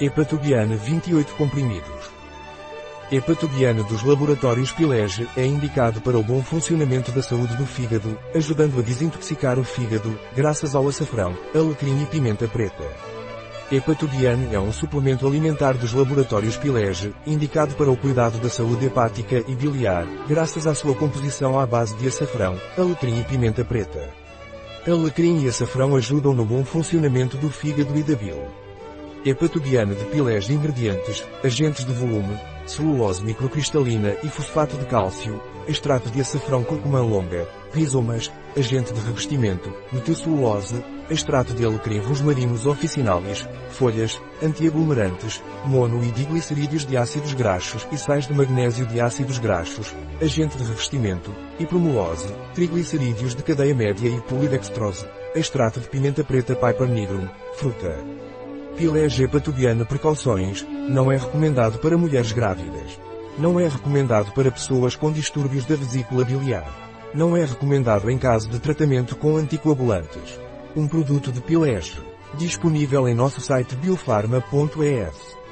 Hepatoguiana 28 comprimidos. Hepatoguiana dos laboratórios Pilege é indicado para o bom funcionamento da saúde do fígado, ajudando a desintoxicar o fígado, graças ao açafrão, alecrim e pimenta preta. Hepatoguiane é um suplemento alimentar dos laboratórios Pilege, indicado para o cuidado da saúde hepática e biliar, graças à sua composição à base de açafrão, alecrim e pimenta preta. Alecrim e açafrão ajudam no bom funcionamento do fígado e da bile. Hepatoguiana de pilés ingredientes, agentes de volume, celulose microcristalina e fosfato de cálcio, extrato de açafrão curcumã longa, rizomas, agente de revestimento, metilcelulose, extrato de alecrim rosmarinus officinalis, folhas, antiaglomerantes, mono e diglicerídeos de ácidos graxos e sais de magnésio de ácidos graxos, agente de revestimento, hipromulose, triglicerídeos de cadeia média e polidextrose, extrato de pimenta preta Piper nigrum, fruta. Pilege hepatobiana precauções, não é recomendado para mulheres grávidas. Não é recomendado para pessoas com distúrbios da vesícula biliar. Não é recomendado em caso de tratamento com anticoagulantes. Um produto de Pilege. Disponível em nosso site biofarma.es.